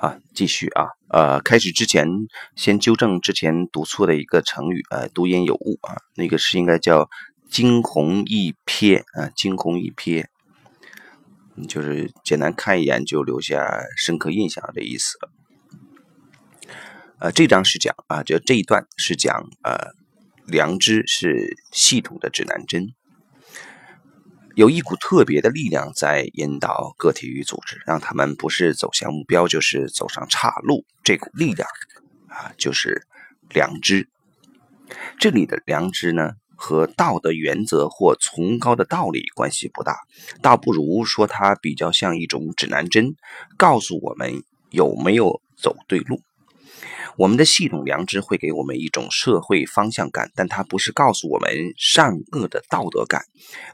啊，继续啊，呃，开始之前先纠正之前读错的一个成语，呃，读音有误啊，那个是应该叫惊鸿一瞥啊，惊鸿一瞥，就是简单看一眼就留下深刻印象的意思。呃，这章是讲啊，就这一段是讲呃，良知是系统的指南针。有一股特别的力量在引导个体与组织，让他们不是走向目标，就是走上岔路。这股力量啊，就是良知。这里的良知呢，和道德原则或崇高的道理关系不大，倒不如说它比较像一种指南针，告诉我们有没有走对路。我们的系统良知会给我们一种社会方向感，但它不是告诉我们善恶的道德感，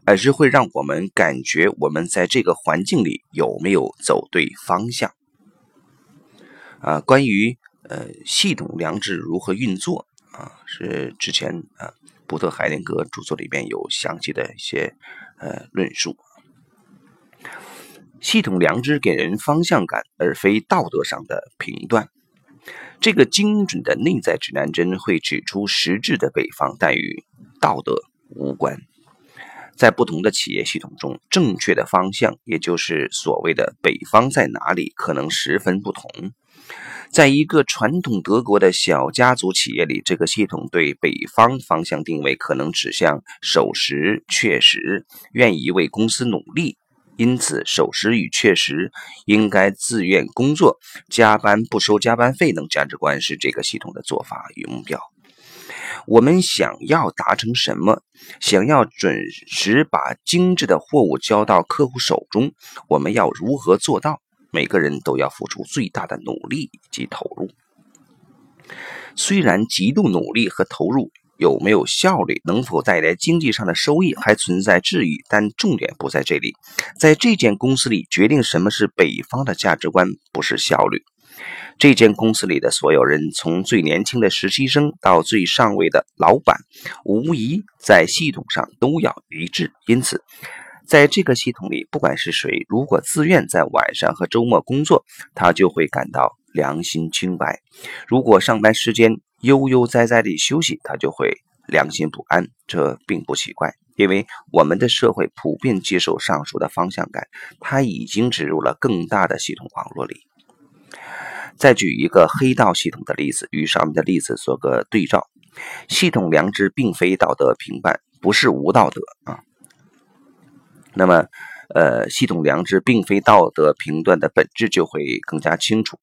而是会让我们感觉我们在这个环境里有没有走对方向。啊，关于呃系统良知如何运作啊，是之前啊伯特海灵格著作里边有详细的一些呃论述。系统良知给人方向感，而非道德上的评断。这个精准的内在指南针会指出实质的北方，但与道德无关。在不同的企业系统中，正确的方向，也就是所谓的北方在哪里，可能十分不同。在一个传统德国的小家族企业里，这个系统对北方方向定位可能指向守时、确实、愿意为公司努力。因此，守时与确实、应该自愿工作、加班不收加班费等价值观是这个系统的做法与目标。我们想要达成什么？想要准时把精致的货物交到客户手中，我们要如何做到？每个人都要付出最大的努力及投入。虽然极度努力和投入。有没有效率，能否带来经济上的收益，还存在质疑。但重点不在这里，在这间公司里，决定什么是北方的价值观，不是效率。这间公司里的所有人，从最年轻的实习生到最上位的老板，无疑在系统上都要一致。因此，在这个系统里，不管是谁，如果自愿在晚上和周末工作，他就会感到良心清白。如果上班时间，悠悠哉哉地休息，他就会良心不安。这并不奇怪，因为我们的社会普遍接受上述的方向感，它已经植入了更大的系统网络里。再举一个黑道系统的例子，与上面的例子做个对照。系统良知并非道德评判，不是无道德啊。那么，呃，系统良知并非道德评断的本质就会更加清楚。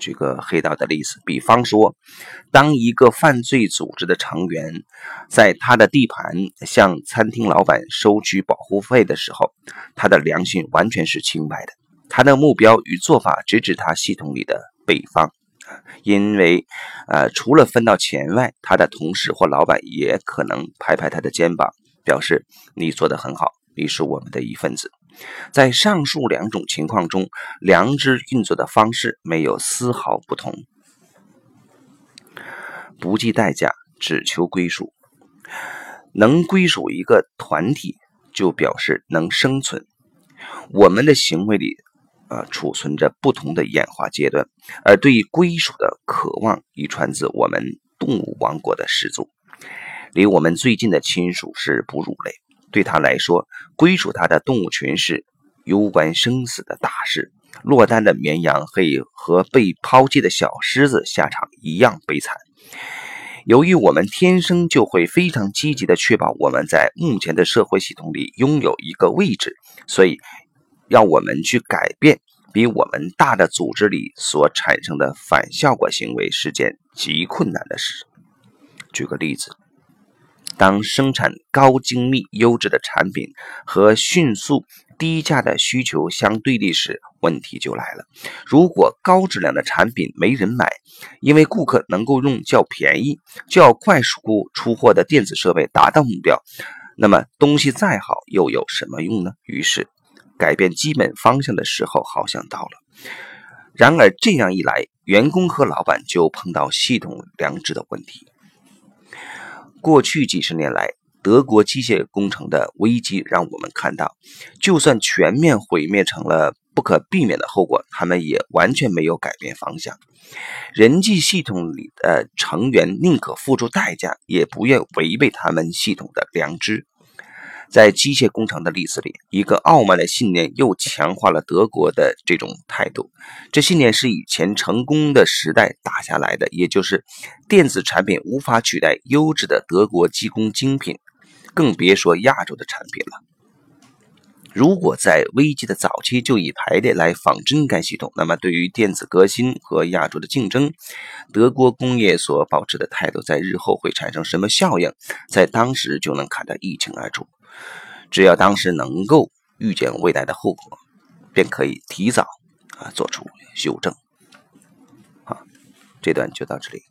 举个黑道的例子，比方说，当一个犯罪组织的成员在他的地盘向餐厅老板收取保护费的时候，他的良心完全是清白的。他的目标与做法直指他系统里的北方，因为，呃，除了分到钱外，他的同事或老板也可能拍拍他的肩膀，表示你做得很好，你是我们的一份子。在上述两种情况中，良知运作的方式没有丝毫不同。不计代价，只求归属。能归属一个团体，就表示能生存。我们的行为里，呃，储存着不同的演化阶段，而对于归属的渴望遗传自我们动物王国的始祖。离我们最近的亲属是哺乳类。对他来说，归属他的动物群是攸关生死的大事。落单的绵羊可以和被抛弃的小狮子下场一样悲惨。由于我们天生就会非常积极地确保我们在目前的社会系统里拥有一个位置，所以要我们去改变比我们大的组织里所产生的反效果行为是件极困难的事。举个例子。当生产高精密、优质的产品和迅速低价的需求相对立时，问题就来了。如果高质量的产品没人买，因为顾客能够用较便宜、较快速出货的电子设备达到目标，那么东西再好又有什么用呢？于是，改变基本方向的时候好像到了。然而，这样一来，员工和老板就碰到系统良知的问题。过去几十年来，德国机械工程的危机让我们看到，就算全面毁灭成了不可避免的后果，他们也完全没有改变方向。人际系统里的成员宁可付出代价，也不愿违背他们系统的良知。在机械工厂的例子里，一个傲慢的信念又强化了德国的这种态度。这信念是以前成功的时代打下来的，也就是电子产品无法取代优质的德国机工精品，更别说亚洲的产品了。如果在危机的早期就以排列来仿真该系统，那么对于电子革新和亚洲的竞争，德国工业所保持的态度在日后会产生什么效应，在当时就能看得一清二楚。只要当时能够预见未来的后果，便可以提早啊做出修正。好，这段就到这里。